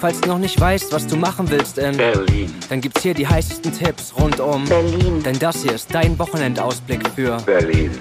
Falls du noch nicht weißt, was du machen willst in Berlin. dann gibt's hier die heißesten Tipps rund um Berlin. Denn das hier ist dein Wochenendausblick für Berlin.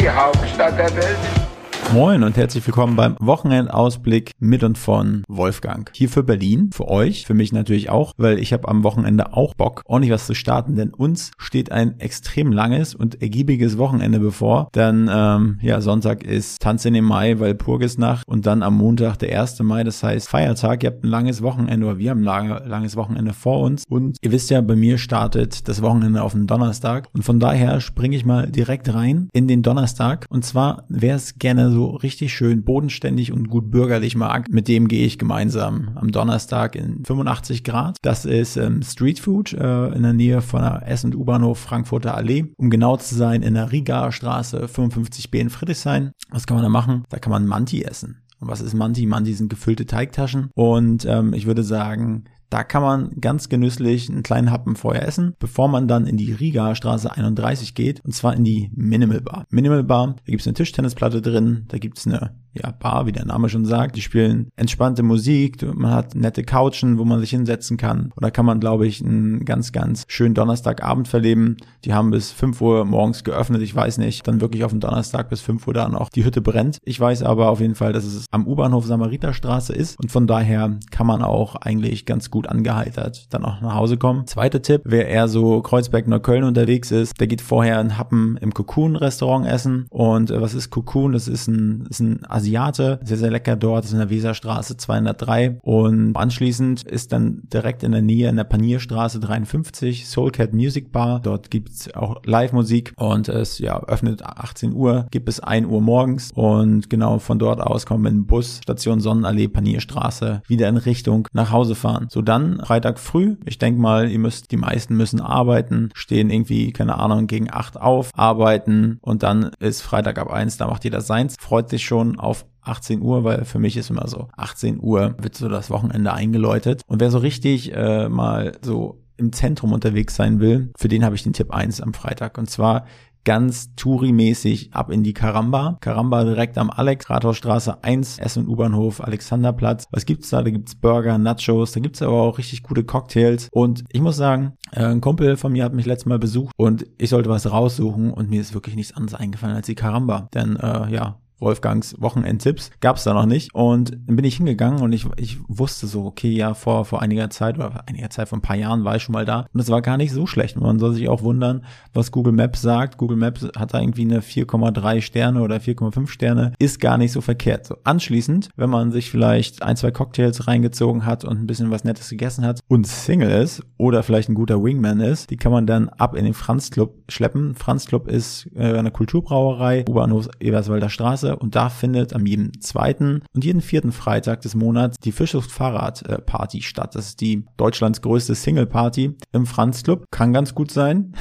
Die Hauptstadt der Welt. Moin und herzlich willkommen beim Wochenendausblick mit und von Wolfgang. Hier für Berlin, für euch, für mich natürlich auch, weil ich habe am Wochenende auch Bock, ordentlich was zu starten, denn uns steht ein extrem langes und ergiebiges Wochenende bevor. Dann, ähm, ja, Sonntag ist Tanzen im Mai, weil Purgisnacht und dann am Montag der 1. Mai, das heißt Feiertag. Ihr habt ein langes Wochenende oder wir haben ein lange, langes Wochenende vor uns und ihr wisst ja, bei mir startet das Wochenende auf den Donnerstag und von daher springe ich mal direkt rein in den Donnerstag und zwar, wer es gerne so richtig schön bodenständig und gut bürgerlich mag, mit dem gehe ich gemeinsam am Donnerstag in 85 Grad. Das ist ähm, Street äh, in der Nähe von der S- und U-Bahnhof Frankfurter Allee. Um genau zu sein, in der Rigaer Straße 55b in Friedrichshain. Was kann man da machen? Da kann man Manti essen. Und was ist Manti? Manti sind gefüllte Teigtaschen. Und ähm, ich würde sagen, da kann man ganz genüsslich einen kleinen Happen vorher essen, bevor man dann in die Riga Straße 31 geht, und zwar in die Minimal Bar. Minimal Bar, da gibt's eine Tischtennisplatte drin, da gibt's eine ja, Bar, wie der Name schon sagt. Die spielen entspannte Musik, man hat nette Couchen, wo man sich hinsetzen kann. Da kann man, glaube ich, einen ganz, ganz schönen Donnerstagabend verleben. Die haben bis 5 Uhr morgens geöffnet, ich weiß nicht, dann wirklich auf den Donnerstag bis 5 Uhr da noch die Hütte brennt. Ich weiß aber auf jeden Fall, dass es am U-Bahnhof Samariterstraße ist und von daher kann man auch eigentlich ganz gut angeheitert dann auch nach Hause kommen. Zweiter Tipp, wer eher so Kreuzberg-Neukölln unterwegs ist, der geht vorher ein Happen im Cocoon-Restaurant essen. Und äh, was ist Cocoon? Das ist ein, ist ein Asiate, sehr, sehr lecker dort, ist in der Weserstraße 203 und anschließend ist dann direkt in der Nähe in der Panierstraße 53 Soulcat Music Bar. Dort gibt's auch Live-Musik und es ja öffnet 18 Uhr, gibt bis 1 Uhr morgens. Und genau von dort aus kommen wir mit dem Bus Station Sonnenallee Panierstraße wieder in Richtung nach Hause fahren. So dann Freitag früh, ich denke mal, ihr müsst, die meisten müssen arbeiten, stehen irgendwie, keine Ahnung, gegen 8 auf, arbeiten. Und dann ist Freitag ab 1, da macht jeder seins, freut sich schon auf 18 Uhr, weil für mich ist immer so, 18 Uhr wird so das Wochenende eingeläutet. Und wer so richtig äh, mal so im Zentrum unterwegs sein will, für den habe ich den Tipp 1 am Freitag. Und zwar ganz Touri-mäßig ab in die Karamba. Karamba direkt am Alex, Rathausstraße 1, S- und U-Bahnhof, Alexanderplatz. Was gibt's da? Da gibt's Burger, Nachos, da gibt's aber auch richtig gute Cocktails. Und ich muss sagen, äh, ein Kumpel von mir hat mich letztes Mal besucht und ich sollte was raussuchen und mir ist wirklich nichts anderes eingefallen als die Karamba. Denn äh, ja, Wolfgangs Wochenendtipps gab's da noch nicht und dann bin ich hingegangen und ich, ich wusste so, okay, ja, vor, vor einiger Zeit oder vor einiger Zeit, vor ein paar Jahren war ich schon mal da und es war gar nicht so schlecht. Man soll sich auch wundern, was Google Maps sagt. Google Maps hat da irgendwie eine 4,3 Sterne oder 4,5 Sterne, ist gar nicht so verkehrt. So anschließend, wenn man sich vielleicht ein, zwei Cocktails reingezogen hat und ein bisschen was Nettes gegessen hat und Single ist oder vielleicht ein guter Wingman ist, die kann man dann ab in den Franz Club schleppen. Franz Club ist äh, eine Kulturbrauerei, U-Bahnhof Eberswalder Straße und da findet am jeden zweiten und jeden vierten Freitag des Monats die Fischluft Fahrrad Party statt. Das ist die Deutschlands größte Single Party im Franz Club. Kann ganz gut sein.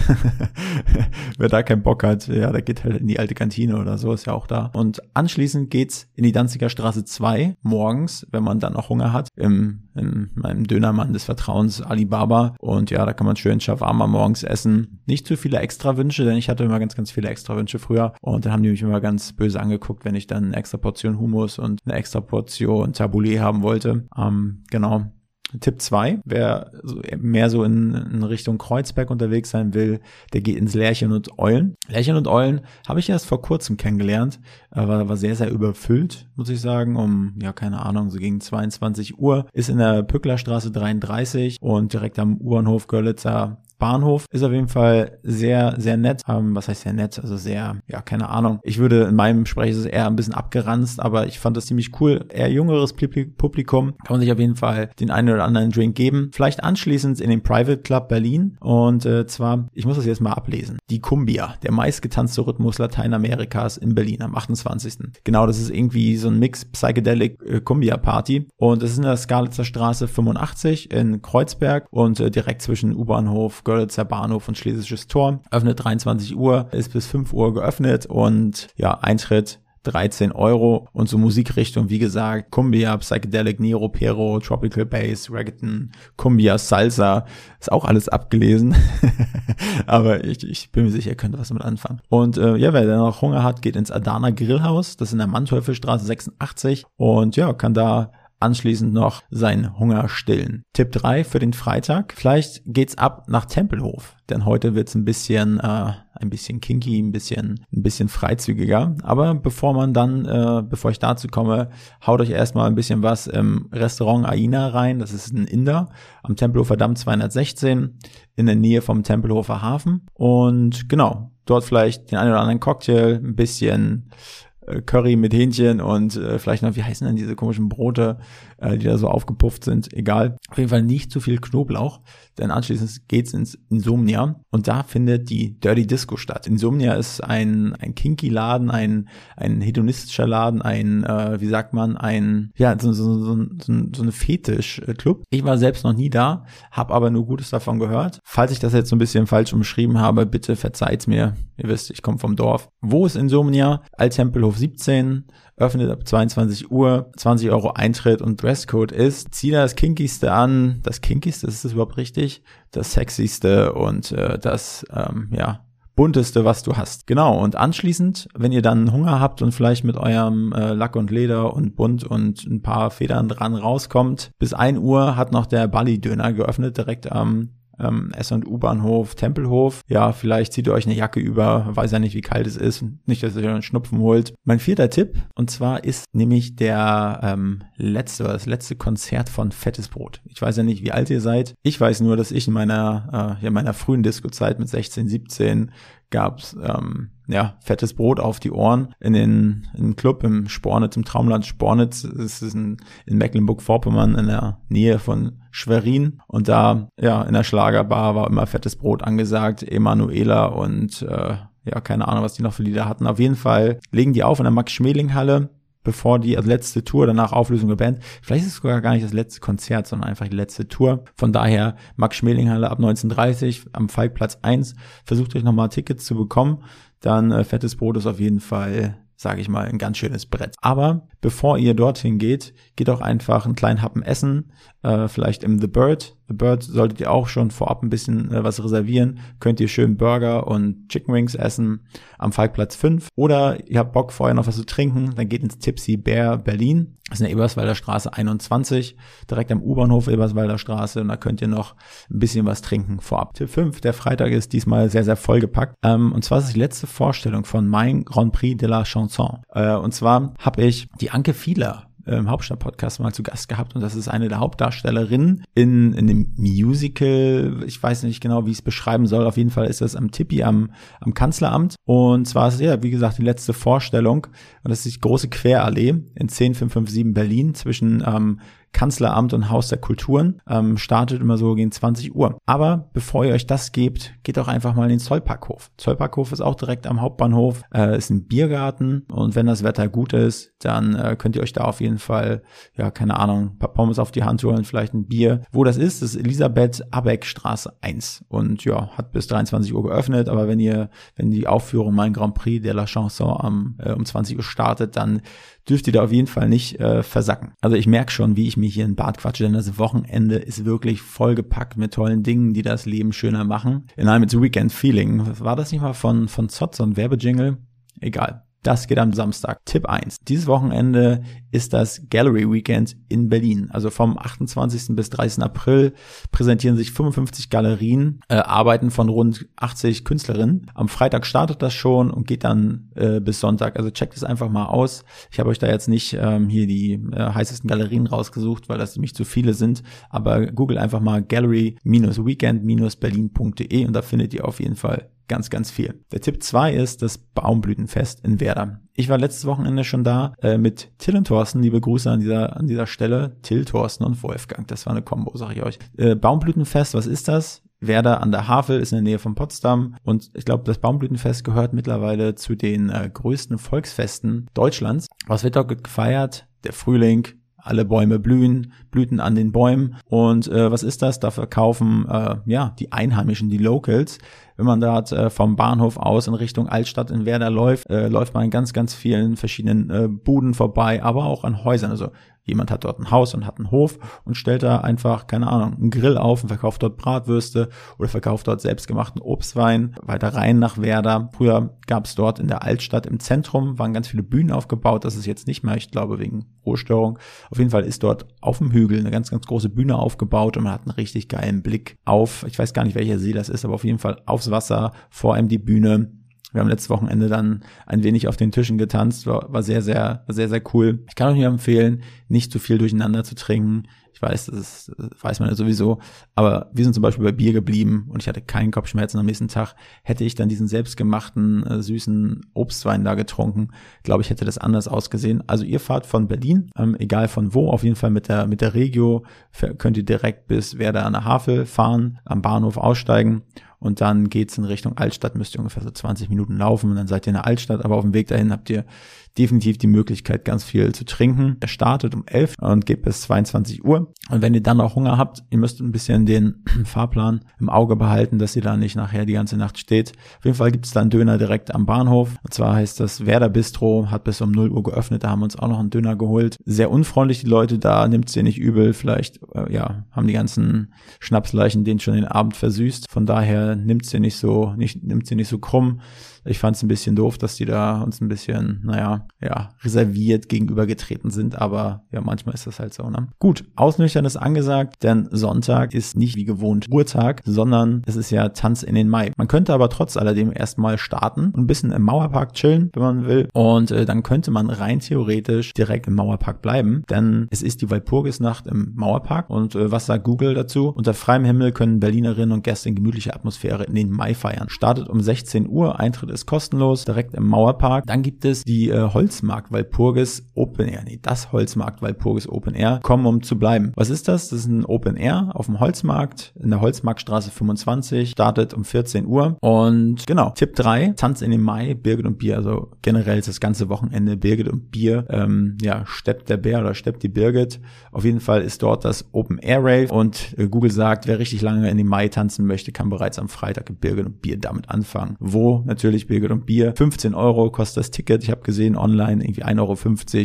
Wer da keinen Bock hat, ja, der geht halt in die alte Kantine oder so, ist ja auch da. Und anschließend geht's in die Danziger Straße 2 morgens, wenn man dann noch Hunger hat, im, in meinem Dönermann des Vertrauens Alibaba. Und ja, da kann man schön Shawarma morgens essen. Nicht zu viele Extrawünsche, denn ich hatte immer ganz, ganz viele Extrawünsche früher. Und dann haben die mich immer ganz böse angeguckt, wenn ich dann eine extra Portion Hummus und eine extra Portion Tabbouleh haben wollte. Ähm, genau. Tipp 2, wer mehr so in, in, Richtung Kreuzberg unterwegs sein will, der geht ins Lärchen und Eulen. Lärchen und Eulen habe ich erst vor kurzem kennengelernt, aber war sehr, sehr überfüllt, muss ich sagen, um, ja, keine Ahnung, so gegen 22 Uhr, ist in der Pücklerstraße 33 und direkt am U-Bahnhof Görlitzer Bahnhof. Ist auf jeden Fall sehr, sehr nett. Ähm, was heißt sehr nett? Also sehr, ja, keine Ahnung. Ich würde in meinem Sprech ist es eher ein bisschen abgeranzt, aber ich fand das ziemlich cool. Eher jüngeres Publikum. Kann man sich auf jeden Fall den einen oder anderen Drink geben. Vielleicht anschließend in den Private Club Berlin. Und äh, zwar, ich muss das jetzt mal ablesen. Die Cumbia, der meistgetanzte Rhythmus Lateinamerikas in Berlin am 28. Genau, das ist irgendwie so ein Mix Psychedelic äh, Cumbia Party. Und es ist in der Skalitzer Straße 85 in Kreuzberg und äh, direkt zwischen U-Bahnhof Görlitzer Bahnhof und Schlesisches Tor. Öffnet 23 Uhr, ist bis 5 Uhr geöffnet und ja, Eintritt 13 Euro. Und so Musikrichtung, wie gesagt, Cumbia, Psychedelic, Nero, Pero, Tropical Bass, Reggaeton, Cumbia, Salsa, ist auch alles abgelesen, aber ich, ich bin mir sicher, ihr könnt was damit anfangen. Und äh, ja, wer da noch Hunger hat, geht ins Adana Grillhaus, das ist in der Manteufelstraße 86 und ja, kann da anschließend noch seinen Hunger stillen. Tipp 3 für den Freitag. Vielleicht geht's ab nach Tempelhof, denn heute wird's ein bisschen äh, ein bisschen kinky, ein bisschen ein bisschen freizügiger, aber bevor man dann äh, bevor ich dazu komme, haut euch erstmal ein bisschen was im Restaurant Aina rein, das ist ein Inder am Tempelhofer Damm 216 in der Nähe vom Tempelhofer Hafen und genau, dort vielleicht den einen oder anderen Cocktail, ein bisschen Curry mit Hähnchen und äh, vielleicht noch, wie heißen denn diese komischen Brote, äh, die da so aufgepufft sind, egal. Auf jeden Fall nicht zu viel Knoblauch, denn anschließend geht's ins Insomnia und da findet die Dirty Disco statt. Insomnia ist ein, ein kinky Laden, ein, ein hedonistischer Laden, ein, äh, wie sagt man, ein, ja, so, so, so, so, so eine Fetisch-Club. Ich war selbst noch nie da, habe aber nur Gutes davon gehört. Falls ich das jetzt so ein bisschen falsch umschrieben habe, bitte verzeiht's mir. Ihr wisst, ich komme vom Dorf. Wo ist Insomnia? Alttempelhof 17 öffnet ab 22 Uhr, 20 Euro Eintritt und Dresscode ist, zieh da das Kinkigste an, das Kinkigste, ist das überhaupt richtig? Das Sexyste und äh, das, ähm, ja, bunteste, was du hast. Genau, und anschließend, wenn ihr dann Hunger habt und vielleicht mit eurem äh, Lack und Leder und Bunt und ein paar Federn dran rauskommt, bis 1 Uhr hat noch der Bali-Döner geöffnet, direkt am ähm, S- und U-Bahnhof, Tempelhof. Ja, vielleicht zieht ihr euch eine Jacke über, weiß ja nicht, wie kalt es ist. Nicht, dass ihr euch einen Schnupfen holt. Mein vierter Tipp, und zwar ist nämlich der ähm, letzte, das letzte Konzert von Fettes Brot. Ich weiß ja nicht, wie alt ihr seid. Ich weiß nur, dass ich in meiner, äh, ja, meiner frühen Disco-Zeit mit 16, 17 gab's ähm, ja, fettes Brot auf die Ohren in den in Club im Spornitz, im Traumland Spornitz. Es ist in, in Mecklenburg-Vorpommern in der Nähe von Schwerin. Und da, ja, in der Schlagerbar war immer fettes Brot angesagt, Emanuela und äh, ja, keine Ahnung, was die noch für Lieder hatten. Auf jeden Fall legen die auf in der Max-Schmeling-Halle bevor die letzte Tour, danach Auflösung der Band. Vielleicht ist es sogar gar nicht das letzte Konzert, sondern einfach die letzte Tour. Von daher Max Schmelinghalle ab 1930 am Falkplatz 1. Versucht euch nochmal Tickets zu bekommen. Dann äh, fettes Brot ist auf jeden Fall sage ich mal, ein ganz schönes Brett. Aber bevor ihr dorthin geht, geht auch einfach einen kleinen Happen essen, äh, vielleicht im The Bird. The Bird solltet ihr auch schon vorab ein bisschen äh, was reservieren. Könnt ihr schön Burger und Chicken Wings essen am Falkplatz 5. Oder ihr habt Bock vorher noch was zu trinken, dann geht ins Tipsy Bear Berlin. Das ist in der Eberswalder Straße 21, direkt am U-Bahnhof Eberswalder Straße. Und da könnt ihr noch ein bisschen was trinken vorab. Tipp 5, der Freitag ist diesmal sehr, sehr vollgepackt. Ähm, und zwar ist es die letzte Vorstellung von Mein Grand Prix de la Chanson. Äh, und zwar habe ich die Anke Fieler im Hauptstadt-Podcast mal zu Gast gehabt und das ist eine der Hauptdarstellerinnen in, in dem Musical. Ich weiß nicht genau, wie ich es beschreiben soll. Auf jeden Fall ist das am Tippi am, am Kanzleramt. Und zwar ist es ja, wie gesagt, die letzte Vorstellung. Und das ist die große Querallee in 10557 Berlin zwischen ähm, Kanzleramt und Haus der Kulturen. Ähm, startet immer so gegen 20 Uhr. Aber bevor ihr euch das gebt, geht doch einfach mal in den Zollparkhof. Zollparkhof ist auch direkt am Hauptbahnhof, äh, ist ein Biergarten und wenn das Wetter gut ist, dann äh, könnt ihr euch da auf jeden Fall, ja, keine Ahnung, ein paar Pommes auf die Hand holen, vielleicht ein Bier. Wo das ist, ist Elisabeth Abeck Straße 1 und ja, hat bis 23 Uhr geöffnet, aber wenn ihr, wenn die Aufführung Mein Grand Prix de la Chanson am, äh, um 20 Uhr startet, dann dürft ihr da auf jeden Fall nicht äh, versacken. Also ich merke schon, wie ich mich hier in Bad quatsche, denn das Wochenende ist wirklich vollgepackt mit tollen Dingen, die das Leben schöner machen. In einem Weekend Feeling. War das nicht mal von, von Zott, so ein Werbejingle? Egal. Das geht am Samstag. Tipp 1. Dieses Wochenende ist das Gallery Weekend in Berlin. Also vom 28. bis 30. April präsentieren sich 55 Galerien, äh, Arbeiten von rund 80 Künstlerinnen. Am Freitag startet das schon und geht dann äh, bis Sonntag. Also checkt es einfach mal aus. Ich habe euch da jetzt nicht ähm, hier die äh, heißesten Galerien rausgesucht, weil das nämlich zu viele sind. Aber google einfach mal gallery-weekend-berlin.de und da findet ihr auf jeden Fall ganz, ganz viel. Der Tipp zwei ist das Baumblütenfest in Werder. Ich war letztes Wochenende schon da äh, mit Till und Thorsten. Liebe Grüße an dieser, an dieser Stelle. Till, Thorsten und Wolfgang. Das war eine Kombo, sag ich euch. Äh, Baumblütenfest, was ist das? Werder an der Havel ist in der Nähe von Potsdam und ich glaube, das Baumblütenfest gehört mittlerweile zu den äh, größten Volksfesten Deutschlands. Was wird dort gefeiert? Der Frühling, alle Bäume blühen, Blüten an den Bäumen. Und äh, was ist das? Da verkaufen äh, ja die Einheimischen, die Locals. Wenn man dort äh, vom Bahnhof aus in Richtung Altstadt in Werder läuft, äh, läuft man an ganz, ganz vielen verschiedenen äh, Buden vorbei, aber auch an Häusern. Also jemand hat dort ein Haus und hat einen Hof und stellt da einfach, keine Ahnung, einen Grill auf und verkauft dort Bratwürste oder verkauft dort selbstgemachten Obstwein. Weiter rein nach Werder. Früher gab es dort in der Altstadt im Zentrum, waren ganz viele Bühnen aufgebaut. Das ist jetzt nicht mehr, ich glaube, wegen Ruhestörung. Auf jeden Fall ist dort auf dem Hügel eine ganz, ganz große Bühne aufgebaut und man hat einen richtig geilen Blick auf, ich weiß gar nicht, welcher See das ist, aber auf jeden Fall aufs Wasser, vor allem die Bühne wir haben letztes Wochenende dann ein wenig auf den Tischen getanzt, war, war sehr, sehr, sehr, sehr cool. Ich kann euch nur empfehlen, nicht zu viel durcheinander zu trinken. Ich weiß, das ist, weiß man ja sowieso. Aber wir sind zum Beispiel bei Bier geblieben und ich hatte keinen Kopfschmerzen am nächsten Tag. Hätte ich dann diesen selbstgemachten, äh, süßen Obstwein da getrunken, glaube ich, hätte das anders ausgesehen. Also ihr fahrt von Berlin, ähm, egal von wo, auf jeden Fall mit der, mit der Regio, könnt ihr direkt bis Werder an der Havel fahren, am Bahnhof aussteigen und dann geht's in Richtung Altstadt, müsst ihr ungefähr so 20 Minuten laufen und dann seid ihr in der Altstadt, aber auf dem Weg dahin habt ihr definitiv die Möglichkeit, ganz viel zu trinken. Er startet um 11 und geht bis 22 Uhr. Und wenn ihr dann auch Hunger habt, ihr müsst ein bisschen den Fahrplan im Auge behalten, dass ihr da nicht nachher die ganze Nacht steht. Auf jeden Fall gibt es da einen Döner direkt am Bahnhof. Und zwar heißt das Werder Bistro, hat bis um 0 Uhr geöffnet. Da haben wir uns auch noch einen Döner geholt. Sehr unfreundlich die Leute da, nimmt sie nicht übel. Vielleicht, äh, ja, haben die ganzen Schnapsleichen den schon den Abend versüßt. Von daher nimmt sie nicht so, nicht, nimmt sie nicht so krumm. Ich fand es ein bisschen doof, dass die da uns ein bisschen, naja, ja, reserviert gegenübergetreten sind, aber ja, manchmal ist das halt so, ne? Gut, Ausnüchtern ist angesagt, denn Sonntag ist nicht wie gewohnt Ruhetag, sondern es ist ja Tanz in den Mai. Man könnte aber trotz alledem erstmal starten und ein bisschen im Mauerpark chillen, wenn man will. Und äh, dann könnte man rein theoretisch direkt im Mauerpark bleiben, denn es ist die Walpurgisnacht im Mauerpark. Und äh, was sagt Google dazu? Unter freiem Himmel können Berlinerinnen und Gäste in gemütlicher Atmosphäre in den Mai feiern. Startet um 16 Uhr, Eintritt ist kostenlos, direkt im Mauerpark. Dann gibt es die äh, Holzmarkt Walpurgis Open Air. Nee, das Holzmarkt Walpurgis Open Air. Kommen, um zu bleiben. Was ist das? Das ist ein Open Air auf dem Holzmarkt in der Holzmarktstraße 25. Startet um 14 Uhr. Und genau, Tipp 3, Tanz in den Mai, Birgit und Bier. Also generell ist das ganze Wochenende Birgit und Bier. Ähm, ja, steppt der Bär oder steppt die Birgit. Auf jeden Fall ist dort das Open Air Rave. Und äh, Google sagt, wer richtig lange in den Mai tanzen möchte, kann bereits am Freitag Birgit und Bier damit anfangen. Wo natürlich Birgit und Bier. 15 Euro kostet das Ticket. Ich habe gesehen online irgendwie 1,50 Euro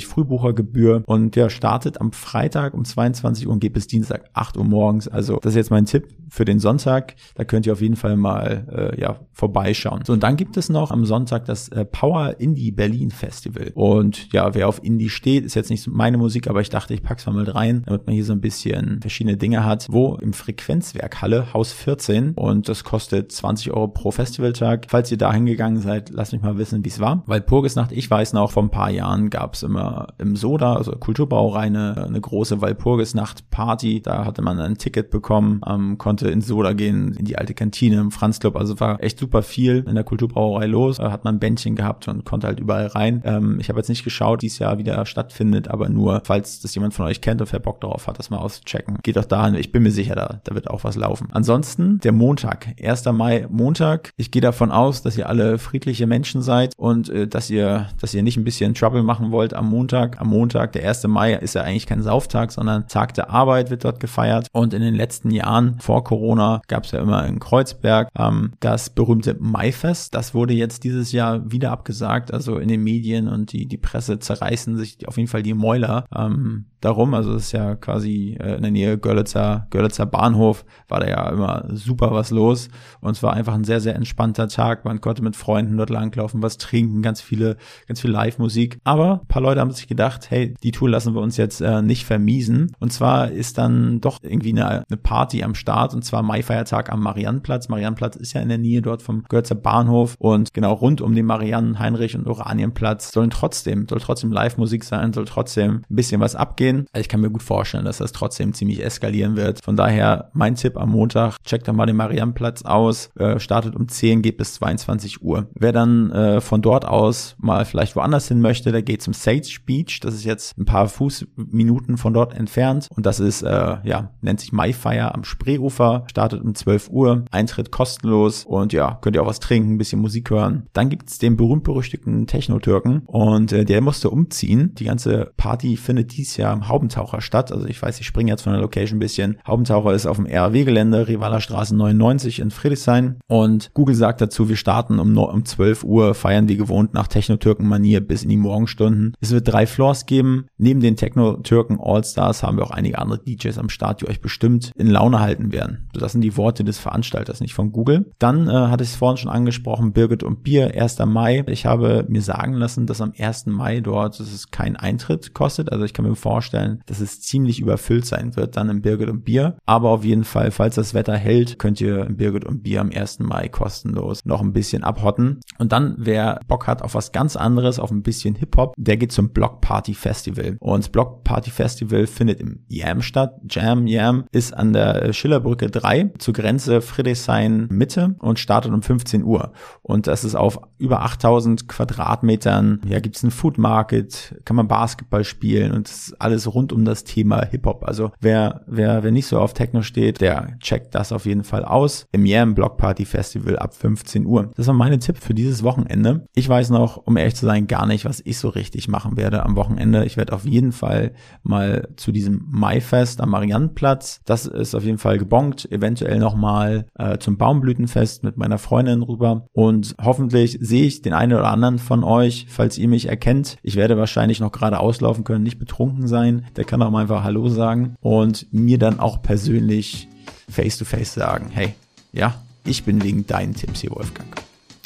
Frühbuchergebühr und ja, startet am Freitag um 22 Uhr und geht bis Dienstag 8 Uhr morgens. Also das ist jetzt mein Tipp für den Sonntag. Da könnt ihr auf jeden Fall mal äh, ja vorbeischauen. So und dann gibt es noch am Sonntag das äh, Power Indie Berlin Festival. Und ja, wer auf Indie steht, ist jetzt nicht meine Musik, aber ich dachte, ich pack's mal mit rein, damit man hier so ein bisschen verschiedene Dinge hat. Wo im Frequenzwerk Halle Haus 14 und das kostet 20 Euro pro Festivaltag. Falls ihr da hingegangen seid, lasst mich mal wissen, wie es war. Weil Purgisnacht, ich weiß noch, vor ein paar Jahren gab es immer im Soda, also Kulturbrauerei, eine, große Walpurgisnacht-Party. Da hatte man ein Ticket bekommen, ähm, konnte ins Soda gehen, in die alte Kantine, im Franz Club. Also war echt super viel in der Kulturbrauerei los. Da hat man ein Bändchen gehabt und konnte halt überall rein. Ähm, ich habe jetzt nicht geschaut, dies Jahr wieder stattfindet, aber nur, falls das jemand von euch kennt und wer Bock darauf hat, das mal auszuchecken. Geht doch dahin. Ich bin mir sicher, da, da wird auch was laufen. Ansonsten der Montag, 1. Mai, Montag. Ich gehe davon aus, dass ihr alle friedliche Menschen seid und äh, dass ihr, dass ihr nicht ein bisschen Trouble machen wollt am Montag. Am Montag, der 1. Mai, ist ja eigentlich kein Sauftag, sondern Tag der Arbeit wird dort gefeiert. Und in den letzten Jahren vor Corona gab es ja immer in Kreuzberg ähm, das berühmte Maifest. Das wurde jetzt dieses Jahr wieder abgesagt. Also in den Medien und die, die Presse zerreißen sich auf jeden Fall die Mäuler ähm, darum. Also es ist ja quasi äh, in der Nähe Görlitzer, Görlitzer Bahnhof war da ja immer super was los. Und es war einfach ein sehr, sehr entspannter Tag. Man konnte mit Freunden dort langlaufen, was trinken, ganz viele, ganz viel Live-Musik. Aber ein paar Leute haben sich gedacht, hey, die Tour lassen wir uns jetzt äh, nicht vermiesen. Und zwar ist dann doch irgendwie eine, eine Party am Start und zwar Maifeiertag am Mariannplatz. Mariannplatz ist ja in der Nähe dort vom Görzer Bahnhof und genau rund um den Mariannen, Heinrich und Oranienplatz sollen trotzdem, soll trotzdem Live-Musik sein, soll trotzdem ein bisschen was abgehen. Also ich kann mir gut vorstellen, dass das trotzdem ziemlich eskalieren wird. Von daher mein Tipp am Montag, checkt da mal den Mariannplatz aus, äh, startet um 10, geht bis 22 Uhr. Wer dann äh, von dort aus mal vielleicht woanders hin möchte, der geht zum Sage Beach. Das ist jetzt ein paar Fußminuten von dort entfernt. Und das ist, äh, ja, nennt sich Maifire am Spreeufer. Startet um 12 Uhr. Eintritt kostenlos. Und ja, könnt ihr auch was trinken, ein bisschen Musik hören. Dann gibt's den berühmt-berüchtigten Techno-Türken. Und äh, der musste umziehen. Die ganze Party findet dies Jahr Haubentaucher statt. Also ich weiß, ich springe jetzt von der Location ein bisschen. Haubentaucher ist auf dem RW-Gelände, Rivaler Straße 99 in Friedrichshain. Und Google sagt dazu, wir starten um, um 12 Uhr, feiern wie gewohnt nach Techno-Türken-Manier bis in die Morgenstunden. Es wird drei Floors geben. Neben den Techno-Türken All-Stars haben wir auch einige andere DJs am Start, die euch bestimmt in Laune halten werden. Das sind die Worte des Veranstalters, nicht von Google. Dann äh, hatte ich es vorhin schon angesprochen, Birgit und Bier, 1. Mai. Ich habe mir sagen lassen, dass am 1. Mai dort dass es kein Eintritt kostet. Also ich kann mir vorstellen, dass es ziemlich überfüllt sein wird dann im Birgit und Bier. Aber auf jeden Fall, falls das Wetter hält, könnt ihr im Birgit und Bier am 1. Mai kostenlos noch ein bisschen abhotten. Und dann, wer Bock hat auf was ganz anderes, auf ein bisschen Hip-Hop, der geht zum Block Party Festival. Und das Block Party Festival findet im Yam statt. Jam Yam ist an der Schillerbrücke 3 zur Grenze Friedrichshain Mitte und startet um 15 Uhr. Und das ist auf über 8000 Quadratmetern. Ja, gibt's einen Food Market, kann man Basketball spielen und ist alles rund um das Thema Hip-Hop. Also wer, wer, wer nicht so auf Techno steht, der checkt das auf jeden Fall aus. Im Yam Block Party Festival ab 15 Uhr. Das war meine Tipp für dieses Wochenende. Ich weiß noch, um ehrlich zu sein, gar nicht, was ich so richtig machen werde am Wochenende. Ich werde auf jeden Fall mal zu diesem Maifest am Mariannenplatz. Das ist auf jeden Fall gebongt. Eventuell nochmal äh, zum Baumblütenfest mit meiner Freundin rüber. Und hoffentlich sehe ich den einen oder anderen von euch, falls ihr mich erkennt. Ich werde wahrscheinlich noch gerade auslaufen können, nicht betrunken sein. Der kann auch mal einfach Hallo sagen und mir dann auch persönlich face to face sagen, hey, ja, ich bin wegen deinen Tipps hier, Wolfgang.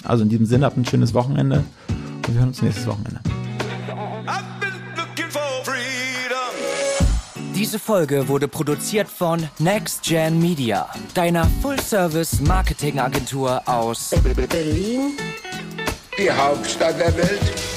Also in diesem Sinne, habt ein schönes Wochenende und wir hören uns nächstes Wochenende. Diese Folge wurde produziert von Next Gen Media, deiner Full-Service-Marketing-Agentur aus Berlin, die Hauptstadt der Welt.